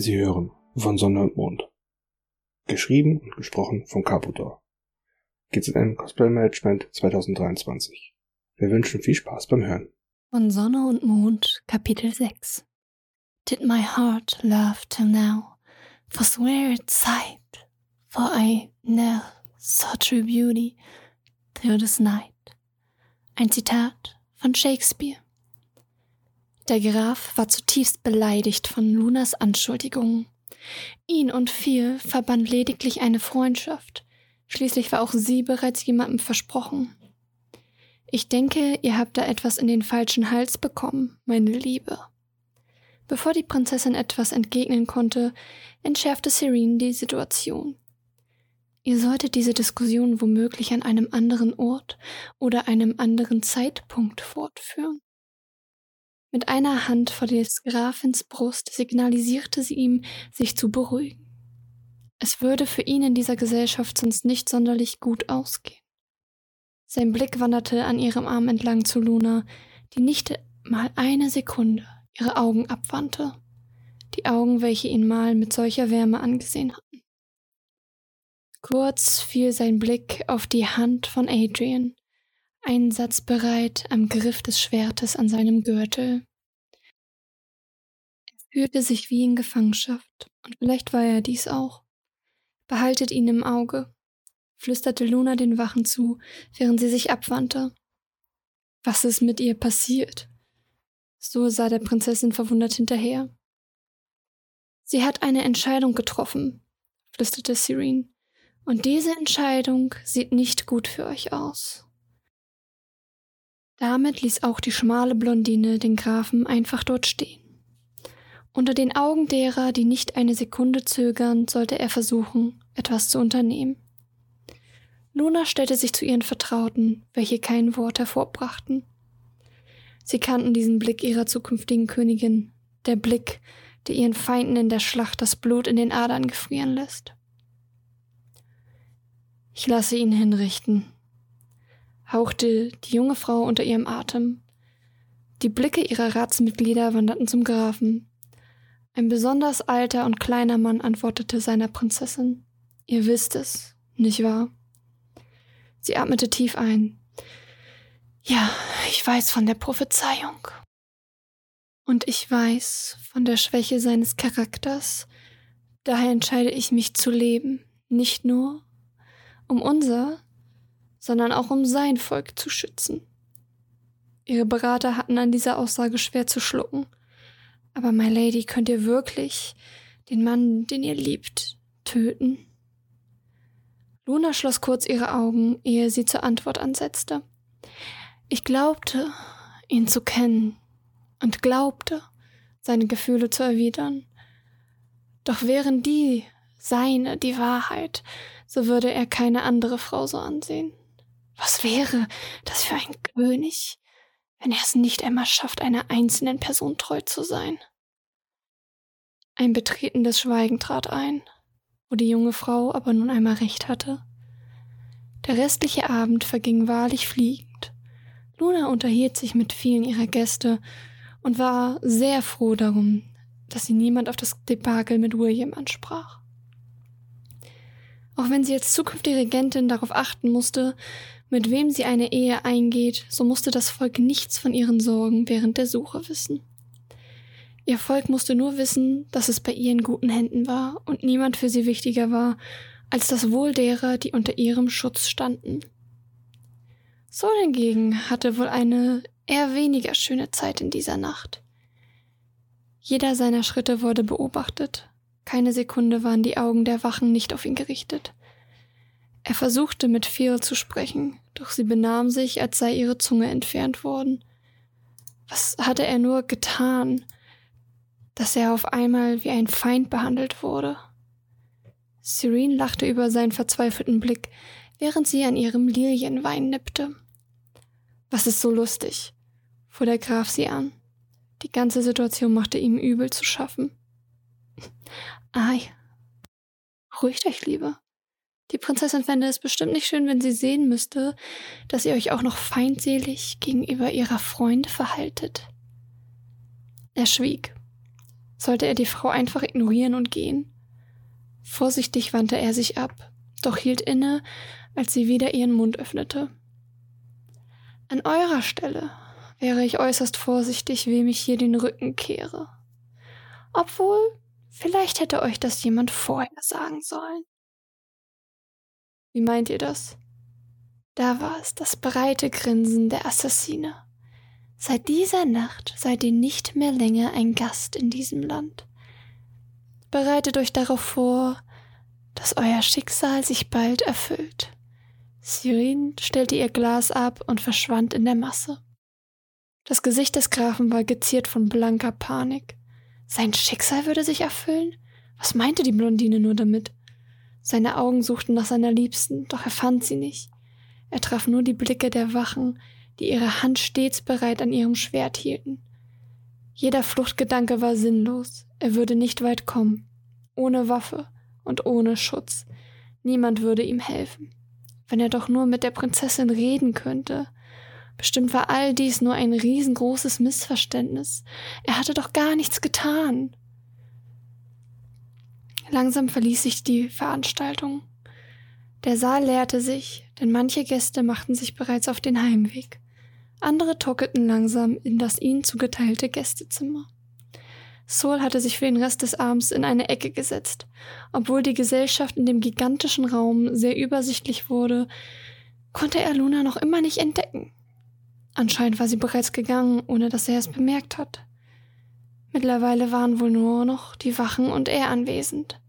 Sie hören von Sonne und Mond. Geschrieben und gesprochen von Caputor. GZM Cosplay Management 2023. Wir wünschen viel Spaß beim Hören. Von Sonne und Mond, Kapitel 6. Did my heart love till now? Forswear its sight, for I ne'er saw true beauty through this night. Ein Zitat von Shakespeare. Der Graf war zutiefst beleidigt von Lunas Anschuldigungen. Ihn und Phil verband lediglich eine Freundschaft. Schließlich war auch sie bereits jemandem versprochen. Ich denke, ihr habt da etwas in den falschen Hals bekommen, meine Liebe. Bevor die Prinzessin etwas entgegnen konnte, entschärfte Serene die Situation. Ihr solltet diese Diskussion womöglich an einem anderen Ort oder einem anderen Zeitpunkt fortführen. Mit einer Hand vor des Grafens Brust signalisierte sie ihm, sich zu beruhigen. Es würde für ihn in dieser Gesellschaft sonst nicht sonderlich gut ausgehen. Sein Blick wanderte an ihrem Arm entlang zu Luna, die nicht mal eine Sekunde ihre Augen abwandte, die Augen, welche ihn mal mit solcher Wärme angesehen hatten. Kurz fiel sein Blick auf die Hand von Adrian, einsatzbereit am Griff des Schwertes an seinem Gürtel. Er fühlte sich wie in Gefangenschaft, und vielleicht war er dies auch. Behaltet ihn im Auge, flüsterte Luna den Wachen zu, während sie sich abwandte. Was ist mit ihr passiert? So sah der Prinzessin verwundert hinterher. Sie hat eine Entscheidung getroffen, flüsterte Serene, und diese Entscheidung sieht nicht gut für euch aus. Damit ließ auch die schmale Blondine den Grafen einfach dort stehen. Unter den Augen derer, die nicht eine Sekunde zögern, sollte er versuchen, etwas zu unternehmen. Luna stellte sich zu ihren Vertrauten, welche kein Wort hervorbrachten. Sie kannten diesen Blick ihrer zukünftigen Königin, der Blick, der ihren Feinden in der Schlacht das Blut in den Adern gefrieren lässt. Ich lasse ihn hinrichten, hauchte die junge Frau unter ihrem Atem. Die Blicke ihrer Ratsmitglieder wanderten zum Grafen. Ein besonders alter und kleiner Mann antwortete seiner Prinzessin. Ihr wisst es, nicht wahr? Sie atmete tief ein. Ja, ich weiß von der Prophezeiung. Und ich weiß von der Schwäche seines Charakters. Daher entscheide ich mich zu leben, nicht nur um unser, sondern auch um sein Volk zu schützen. Ihre Berater hatten an dieser Aussage schwer zu schlucken. Aber, my Lady, könnt ihr wirklich den Mann, den ihr liebt, töten? Luna schloss kurz ihre Augen, ehe sie zur Antwort ansetzte. Ich glaubte, ihn zu kennen und glaubte, seine Gefühle zu erwidern. Doch wären die seine die Wahrheit, so würde er keine andere Frau so ansehen. Was wäre das für ein König, wenn er es nicht einmal schafft, einer einzelnen Person treu zu sein? Ein betretendes Schweigen trat ein, wo die junge Frau aber nun einmal recht hatte. Der restliche Abend verging wahrlich fliegend. Luna unterhielt sich mit vielen ihrer Gäste und war sehr froh darum, dass sie niemand auf das Debakel mit William ansprach. Auch wenn sie als zukünftige Regentin darauf achten musste, mit wem sie eine Ehe eingeht, so musste das Volk nichts von ihren Sorgen während der Suche wissen. Ihr Volk musste nur wissen, dass es bei ihr in guten Händen war und niemand für sie wichtiger war als das Wohl derer, die unter ihrem Schutz standen. Sol hingegen hatte wohl eine eher weniger schöne Zeit in dieser Nacht. Jeder seiner Schritte wurde beobachtet. Keine Sekunde waren die Augen der Wachen nicht auf ihn gerichtet. Er versuchte mit Phil zu sprechen, doch sie benahm sich, als sei ihre Zunge entfernt worden. Was hatte er nur getan, dass er auf einmal wie ein Feind behandelt wurde? Serene lachte über seinen verzweifelten Blick, während sie an ihrem Lilienwein nippte. Was ist so lustig? fuhr der Graf sie an. Die ganze Situation machte ihm übel zu schaffen. Ei. Ruhigt euch lieber. Die Prinzessin fände es bestimmt nicht schön, wenn sie sehen müsste, dass ihr euch auch noch feindselig gegenüber ihrer Freunde verhaltet. Er schwieg. Sollte er die Frau einfach ignorieren und gehen? Vorsichtig wandte er sich ab, doch hielt inne, als sie wieder ihren Mund öffnete. An eurer Stelle wäre ich äußerst vorsichtig, wem ich hier den Rücken kehre. Obwohl, vielleicht hätte euch das jemand vorher sagen sollen. Wie meint ihr das? Da war es, das breite Grinsen der Assassine. Seit dieser Nacht seid ihr nicht mehr länger ein Gast in diesem Land. Bereitet euch darauf vor, dass euer Schicksal sich bald erfüllt. Sirin stellte ihr Glas ab und verschwand in der Masse. Das Gesicht des Grafen war geziert von blanker Panik. Sein Schicksal würde sich erfüllen? Was meinte die Blondine nur damit? Seine Augen suchten nach seiner Liebsten, doch er fand sie nicht. Er traf nur die Blicke der Wachen, die ihre Hand stets bereit an ihrem Schwert hielten. Jeder Fluchtgedanke war sinnlos, er würde nicht weit kommen, ohne Waffe und ohne Schutz. Niemand würde ihm helfen. Wenn er doch nur mit der Prinzessin reden könnte. Bestimmt war all dies nur ein riesengroßes Missverständnis. Er hatte doch gar nichts getan. Langsam verließ sich die Veranstaltung. Der Saal leerte sich, denn manche Gäste machten sich bereits auf den Heimweg. Andere torkelten langsam in das ihnen zugeteilte Gästezimmer. Sol hatte sich für den Rest des Abends in eine Ecke gesetzt. Obwohl die Gesellschaft in dem gigantischen Raum sehr übersichtlich wurde, konnte er Luna noch immer nicht entdecken. Anscheinend war sie bereits gegangen, ohne dass er es bemerkt hat. Mittlerweile waren wohl nur noch die Wachen und er anwesend.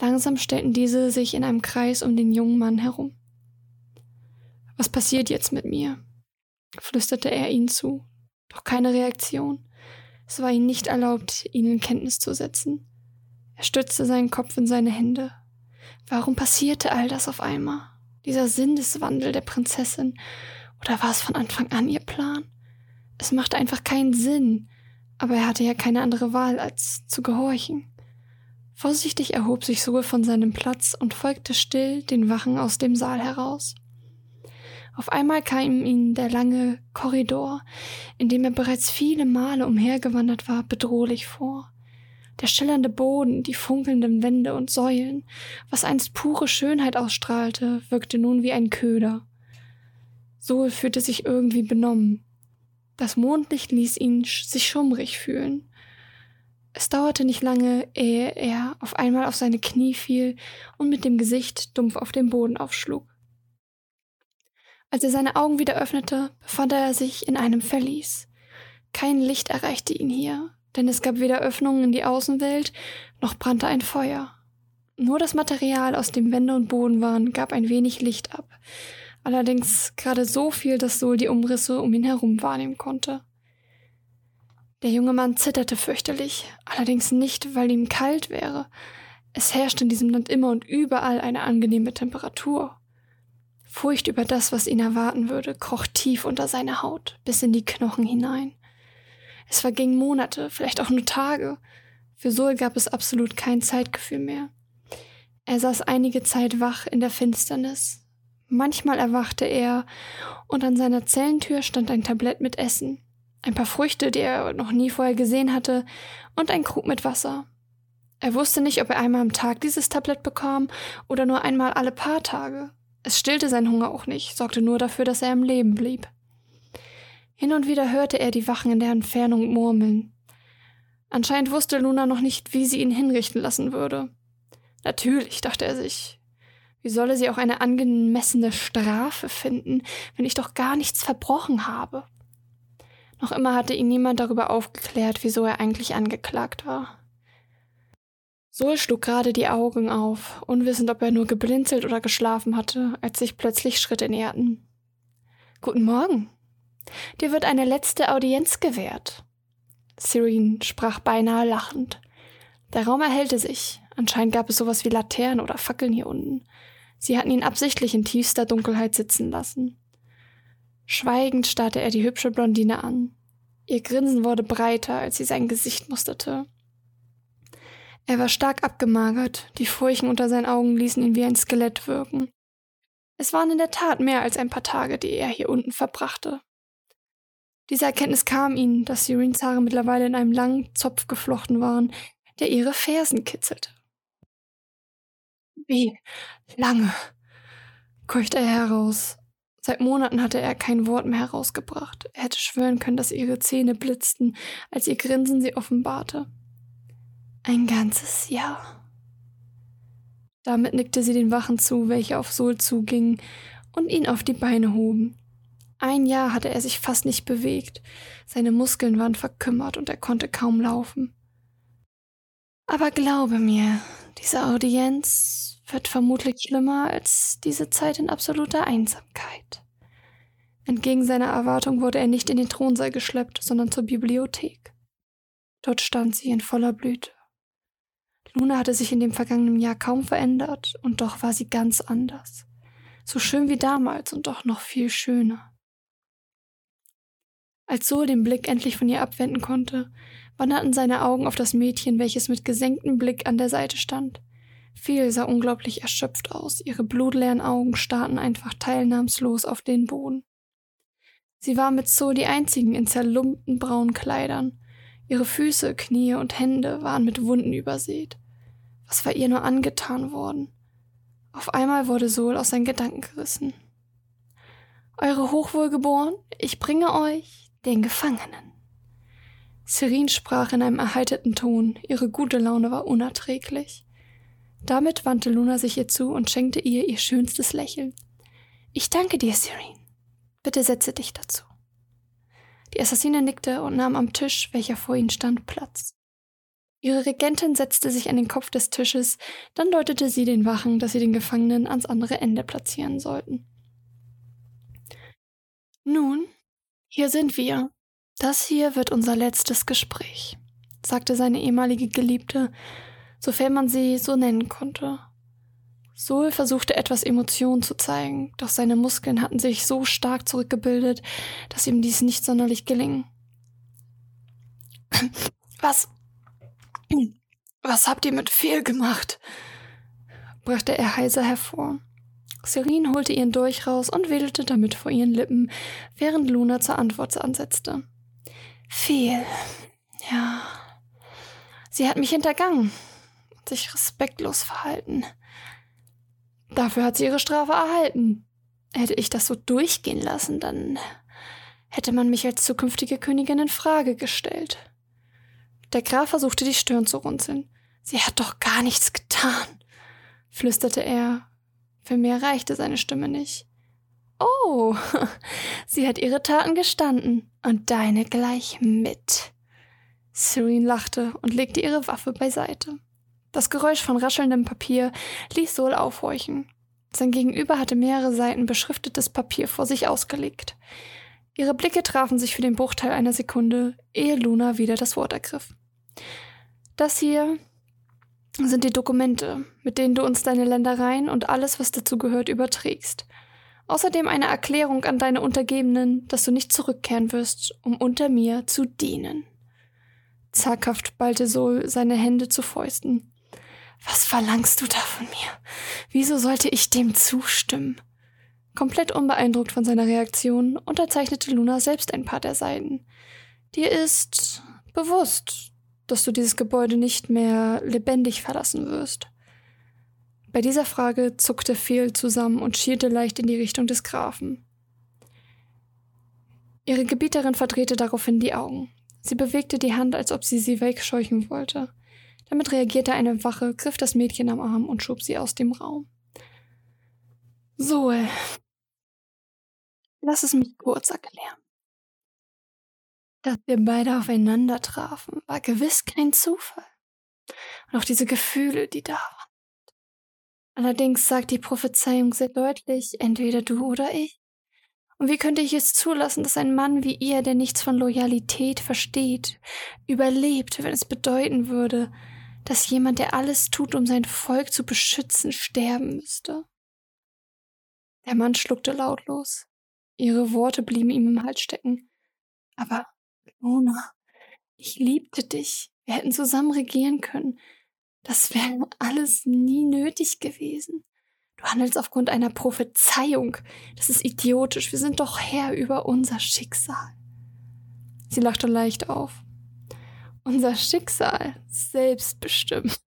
Langsam stellten diese sich in einem Kreis um den jungen Mann herum. Was passiert jetzt mit mir? flüsterte er ihnen zu, doch keine Reaktion. Es war ihm nicht erlaubt, ihn in Kenntnis zu setzen. Er stützte seinen Kopf in seine Hände. Warum passierte all das auf einmal? Dieser Sinneswandel der Prinzessin? Oder war es von Anfang an ihr Plan? Es machte einfach keinen Sinn, aber er hatte ja keine andere Wahl, als zu gehorchen. Vorsichtig erhob sich Sol von seinem Platz und folgte still den Wachen aus dem Saal heraus. Auf einmal kam ihm der lange Korridor, in dem er bereits viele Male umhergewandert war, bedrohlich vor. Der schillernde Boden, die funkelnden Wände und Säulen, was einst pure Schönheit ausstrahlte, wirkte nun wie ein Köder. Sol fühlte sich irgendwie benommen. Das Mondlicht ließ ihn sich schummrig fühlen. Es dauerte nicht lange, ehe er auf einmal auf seine Knie fiel und mit dem Gesicht dumpf auf den Boden aufschlug. Als er seine Augen wieder öffnete, befand er sich in einem Verlies. Kein Licht erreichte ihn hier, denn es gab weder Öffnungen in die Außenwelt, noch brannte ein Feuer. Nur das Material, aus dem Wände und Boden waren, gab ein wenig Licht ab, allerdings gerade so viel, dass Sol die Umrisse um ihn herum wahrnehmen konnte. Der junge Mann zitterte fürchterlich, allerdings nicht, weil ihm kalt wäre. Es herrschte in diesem Land immer und überall eine angenehme Temperatur. Furcht über das, was ihn erwarten würde, kroch tief unter seine Haut, bis in die Knochen hinein. Es vergingen Monate, vielleicht auch nur Tage. Für Sol gab es absolut kein Zeitgefühl mehr. Er saß einige Zeit wach in der Finsternis. Manchmal erwachte er, und an seiner Zellentür stand ein Tablett mit Essen, ein paar Früchte, die er noch nie vorher gesehen hatte, und ein Krug mit Wasser. Er wusste nicht, ob er einmal am Tag dieses Tablett bekam oder nur einmal alle paar Tage. Es stillte seinen Hunger auch nicht, sorgte nur dafür, dass er im Leben blieb. Hin und wieder hörte er die Wachen in der Entfernung murmeln. Anscheinend wusste Luna noch nicht, wie sie ihn hinrichten lassen würde. Natürlich, dachte er sich. Wie solle sie auch eine angemessene Strafe finden, wenn ich doch gar nichts verbrochen habe? Noch immer hatte ihn niemand darüber aufgeklärt, wieso er eigentlich angeklagt war. Sol schlug gerade die Augen auf, unwissend, ob er nur geblinzelt oder geschlafen hatte, als sich plötzlich Schritte näherten. Guten Morgen. Dir wird eine letzte Audienz gewährt. Serene sprach beinahe lachend. Der Raum erhellte sich. Anscheinend gab es sowas wie Laternen oder Fackeln hier unten. Sie hatten ihn absichtlich in tiefster Dunkelheit sitzen lassen. Schweigend starrte er die hübsche Blondine an. Ihr Grinsen wurde breiter, als sie sein Gesicht musterte. Er war stark abgemagert, die Furchen unter seinen Augen ließen ihn wie ein Skelett wirken. Es waren in der Tat mehr als ein paar Tage, die er hier unten verbrachte. Diese Erkenntnis kam ihnen, dass Sirens Haare mittlerweile in einem langen Zopf geflochten waren, der ihre Fersen kitzelte. Wie lange? keuchte er heraus. Seit Monaten hatte er kein Wort mehr herausgebracht. Er hätte schwören können, dass ihre Zähne blitzten, als ihr Grinsen sie offenbarte. Ein ganzes Jahr. Damit nickte sie den Wachen zu, welche auf Sol zugingen und ihn auf die Beine hoben. Ein Jahr hatte er sich fast nicht bewegt, seine Muskeln waren verkümmert und er konnte kaum laufen. Aber glaube mir, diese Audienz wird vermutlich schlimmer als diese Zeit in absoluter Einsamkeit. Entgegen seiner Erwartung wurde er nicht in den Thronsaal geschleppt, sondern zur Bibliothek. Dort stand sie in voller Blüte. Luna hatte sich in dem vergangenen Jahr kaum verändert, und doch war sie ganz anders. So schön wie damals und doch noch viel schöner. Als Sol den Blick endlich von ihr abwenden konnte, wanderten seine Augen auf das Mädchen, welches mit gesenktem Blick an der Seite stand. Phil sah unglaublich erschöpft aus, ihre blutleeren Augen starrten einfach teilnahmslos auf den Boden. Sie war mit Sol die einzigen in zerlumpten braunen Kleidern. Ihre Füße, Knie und Hände waren mit Wunden übersät. Was war ihr nur angetan worden? Auf einmal wurde Sol aus seinen Gedanken gerissen. Eure Hochwohlgeboren, ich bringe euch den Gefangenen. Serene sprach in einem erheiterten Ton, ihre gute Laune war unerträglich. Damit wandte Luna sich ihr zu und schenkte ihr ihr schönstes Lächeln. Ich danke dir, Serene. Bitte setze dich dazu. Die Assassine nickte und nahm am Tisch, welcher vor ihnen stand, Platz. Ihre Regentin setzte sich an den Kopf des Tisches, dann deutete sie den Wachen, dass sie den Gefangenen ans andere Ende platzieren sollten. Nun, hier sind wir. Das hier wird unser letztes Gespräch, sagte seine ehemalige Geliebte, sofern man sie so nennen konnte. Sol versuchte etwas Emotion zu zeigen, doch seine Muskeln hatten sich so stark zurückgebildet, dass ihm dies nicht sonderlich geling. Was? Was habt ihr mit Fehl gemacht? brachte er heiser hervor. Serene holte ihren Dolch raus und wedelte damit vor ihren Lippen, während Luna zur Antwort ansetzte. Fehl. Ja. Sie hat mich hintergangen sich respektlos verhalten. Dafür hat sie ihre Strafe erhalten. Hätte ich das so durchgehen lassen, dann hätte man mich als zukünftige Königin in Frage gestellt. Der Graf versuchte die Stirn zu runzeln. Sie hat doch gar nichts getan, flüsterte er für mehr reichte seine Stimme nicht. Oh, sie hat ihre Taten gestanden und deine gleich mit. Serene lachte und legte ihre Waffe beiseite. Das Geräusch von raschelndem Papier ließ Sol aufhorchen. Sein Gegenüber hatte mehrere Seiten beschriftetes Papier vor sich ausgelegt. Ihre Blicke trafen sich für den Bruchteil einer Sekunde, ehe Luna wieder das Wort ergriff. Das hier sind die Dokumente, mit denen du uns deine Ländereien und alles, was dazu gehört, überträgst. Außerdem eine Erklärung an deine Untergebenen, dass du nicht zurückkehren wirst, um unter mir zu dienen. Zaghaft ballte Sol seine Hände zu Fäusten. Was verlangst du da von mir? Wieso sollte ich dem zustimmen? Komplett unbeeindruckt von seiner Reaktion unterzeichnete Luna selbst ein paar der Seiten. Dir ist bewusst, dass du dieses Gebäude nicht mehr lebendig verlassen wirst. Bei dieser Frage zuckte Fehl zusammen und schielte leicht in die Richtung des Grafen. Ihre Gebieterin verdrehte daraufhin die Augen. Sie bewegte die Hand, als ob sie sie wegscheuchen wollte. Damit reagierte eine Wache, griff das Mädchen am Arm und schob sie aus dem Raum. Zoe, lass es mich kurz erklären. Dass wir beide aufeinander trafen, war gewiss kein Zufall. Und auch diese Gefühle, die da waren. Allerdings sagt die Prophezeiung sehr deutlich, entweder du oder ich. Und wie könnte ich es zulassen, dass ein Mann wie ihr, der nichts von Loyalität versteht, überlebt, wenn es bedeuten würde, dass jemand, der alles tut, um sein Volk zu beschützen, sterben müsste? Der Mann schluckte lautlos. Ihre Worte blieben ihm im Hals stecken. Aber Mona, ich liebte dich. Wir hätten zusammen regieren können. Das wäre alles nie nötig gewesen. Du handelst aufgrund einer Prophezeiung. Das ist idiotisch. Wir sind doch Herr über unser Schicksal. Sie lachte leicht auf. Unser Schicksal, selbstbestimmt.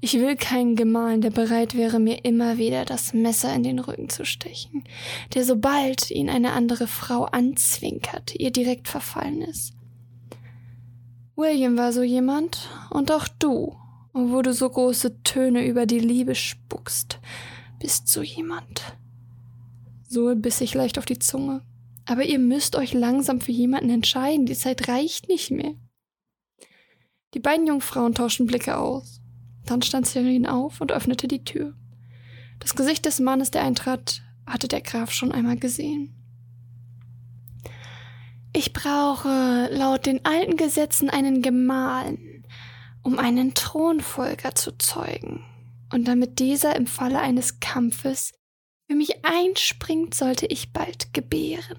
Ich will keinen Gemahl, der bereit wäre, mir immer wieder das Messer in den Rücken zu stechen, der sobald ihn eine andere Frau anzwinkert, ihr direkt verfallen ist. William war so jemand und auch du, wo du so große Töne über die Liebe spuckst, bist so jemand. So biss ich leicht auf die Zunge. Aber ihr müsst euch langsam für jemanden entscheiden, die Zeit reicht nicht mehr. Die beiden Jungfrauen tauschten Blicke aus. Dann stand Serin auf und öffnete die Tür. Das Gesicht des Mannes, der eintrat, hatte der Graf schon einmal gesehen. Ich brauche laut den alten Gesetzen einen Gemahlen, um einen Thronfolger zu zeugen. Und damit dieser im Falle eines Kampfes für mich einspringt, sollte ich bald gebären.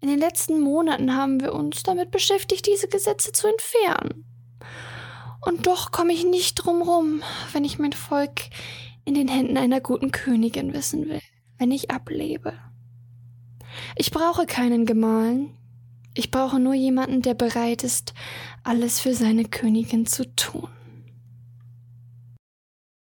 In den letzten Monaten haben wir uns damit beschäftigt, diese Gesetze zu entfernen. Und doch komme ich nicht drum rum, wenn ich mein Volk in den Händen einer guten Königin wissen will, wenn ich ablebe. Ich brauche keinen Gemahlen. Ich brauche nur jemanden, der bereit ist, alles für seine Königin zu tun.